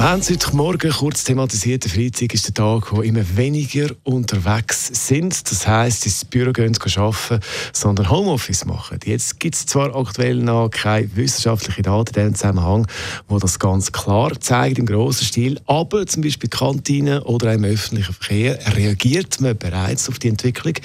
wir haben es heute Morgen kurz thematisiert. Der Freitag ist der Tag, wo immer weniger unterwegs sind. Das heisst, ins Büro gehen zu arbeiten, sondern Homeoffice machen. Jetzt gibt es zwar aktuell noch keine wissenschaftlichen Daten in diesem Zusammenhang, wo das ganz klar zeigt im grossen Stil, aber zum Beispiel Kantinen oder im öffentlichen Verkehr reagiert man bereits auf die Entwicklung.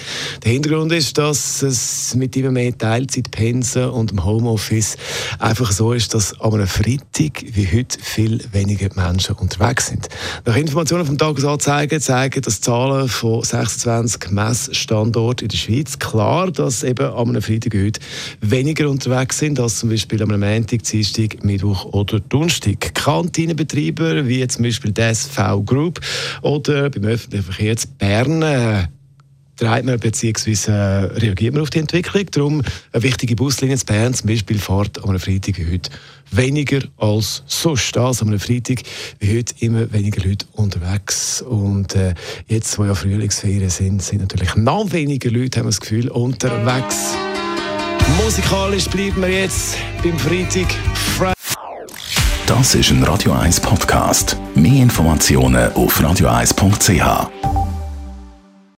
Der Hintergrund ist, dass es mit immer mehr Teilzeitpensen und dem Homeoffice einfach so ist, dass an einem Freitag wie heute viel weniger Menschen Menschen unterwegs sind. Nach Informationen vom Tagesanzeiger zeigen das Zahlen von 26 Messstandorten in der Schweiz klar, dass eben am einem Freitag heute weniger unterwegs sind als zum Beispiel am Montag, Dienstag, Mittwoch oder Donnerstag. Kantinenbetreiber wie zum Beispiel die SV Group oder beim öffentlichen Verkehr in Bern äh, treibt man bzw. reagiert man auf die Entwicklung. Darum eine wichtige Buslinie in Bern zum Beispiel fährt am Freitag wie heute weniger als sonst. Also am Freitag wie heute immer weniger Leute unterwegs. Und äh, jetzt, wo ja Frühlingsferien sind, sind natürlich noch weniger Leute, haben wir das Gefühl, unterwegs. Musikalisch bleiben wir jetzt beim Freitag. Fre das ist ein Radio 1 Podcast. Mehr Informationen auf radio1.ch.